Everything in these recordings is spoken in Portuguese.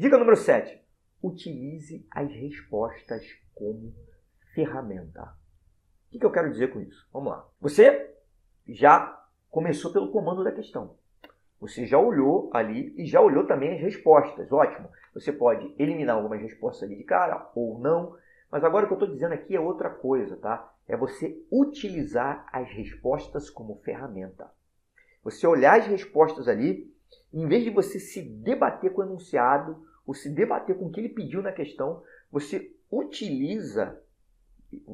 Dica número 7. Utilize as respostas como ferramenta. O que eu quero dizer com isso? Vamos lá. Você já começou pelo comando da questão. Você já olhou ali e já olhou também as respostas. Ótimo. Você pode eliminar algumas respostas ali de cara ou não. Mas agora o que eu estou dizendo aqui é outra coisa, tá? É você utilizar as respostas como ferramenta. Você olhar as respostas ali, em vez de você se debater com o enunciado, ou se debater com o que ele pediu na questão, você utiliza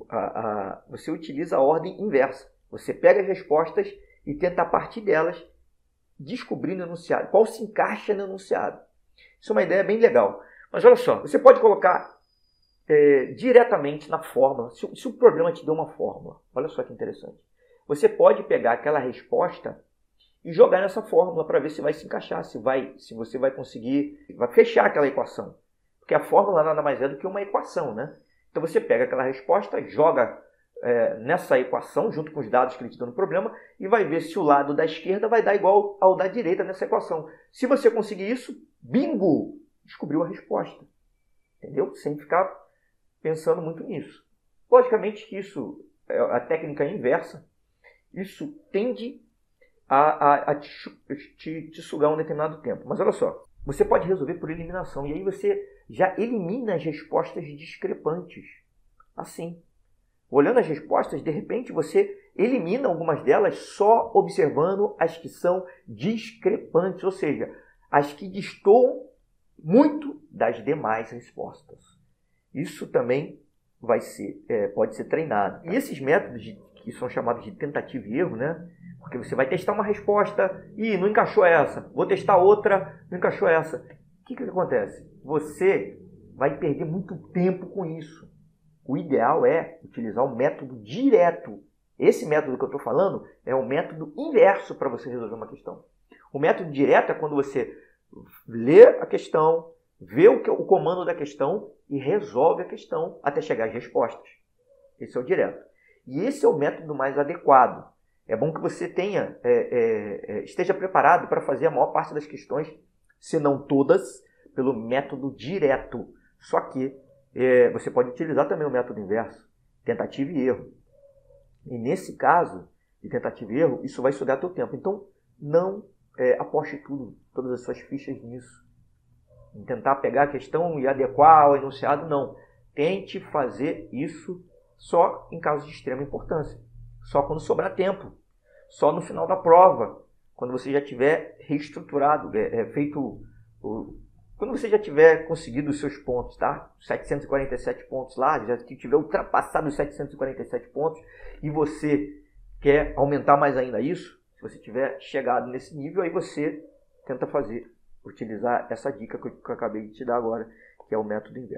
a, a, você utiliza a ordem inversa. Você pega as respostas e tenta a partir delas descobrir no enunciado, qual se encaixa no enunciado. Isso é uma ideia bem legal. Mas olha só, você pode colocar é, diretamente na fórmula, se, se o problema te deu uma fórmula, olha só que interessante. Você pode pegar aquela resposta e jogar nessa fórmula para ver se vai se encaixar, se vai, se você vai conseguir, vai fechar aquela equação. Porque a fórmula nada mais é do que uma equação, né? Então você pega aquela resposta, joga é, nessa equação, junto com os dados que ele te deu no problema, e vai ver se o lado da esquerda vai dar igual ao da direita nessa equação. Se você conseguir isso, bingo! Descobriu a resposta. Entendeu? Sem ficar pensando muito nisso. Logicamente que isso, é a técnica inversa, isso tende a, a, a te, te, te sugar um determinado tempo. Mas olha só, você pode resolver por eliminação, e aí você já elimina as respostas discrepantes. Assim. Olhando as respostas, de repente você elimina algumas delas só observando as que são discrepantes, ou seja, as que destoam muito das demais respostas. Isso também vai ser, é, pode ser treinado. E esses métodos de, que são chamados de tentativa e erro, né? Porque você vai testar uma resposta e não encaixou essa, vou testar outra, não encaixou essa. O que, que acontece? Você vai perder muito tempo com isso. O ideal é utilizar o método direto. Esse método que eu estou falando é o método inverso para você resolver uma questão. O método direto é quando você lê a questão, vê o, que, o comando da questão e resolve a questão até chegar às respostas. Esse é o direto. E esse é o método mais adequado. É bom que você tenha, é, é, é esteja preparado para fazer a maior parte das questões, se não todas, pelo método direto. Só que é, você pode utilizar também o método inverso, tentativa e erro. E nesse caso de tentativa e erro, isso vai sugar teu tempo. Então, não é, aposte tudo, todas as suas fichas nisso. Em tentar pegar a questão e adequar ao enunciado, não. Tente fazer isso só em casos de extrema importância. Só quando sobrar tempo. Só no final da prova. Quando você já tiver reestruturado, é, é, feito o, quando você já tiver conseguido os seus pontos, tá? 747 pontos lá, já tiver ultrapassado os 747 pontos e você quer aumentar mais ainda isso, se você tiver chegado nesse nível, aí você tenta fazer, utilizar essa dica que eu acabei de te dar agora, que é o método inverso.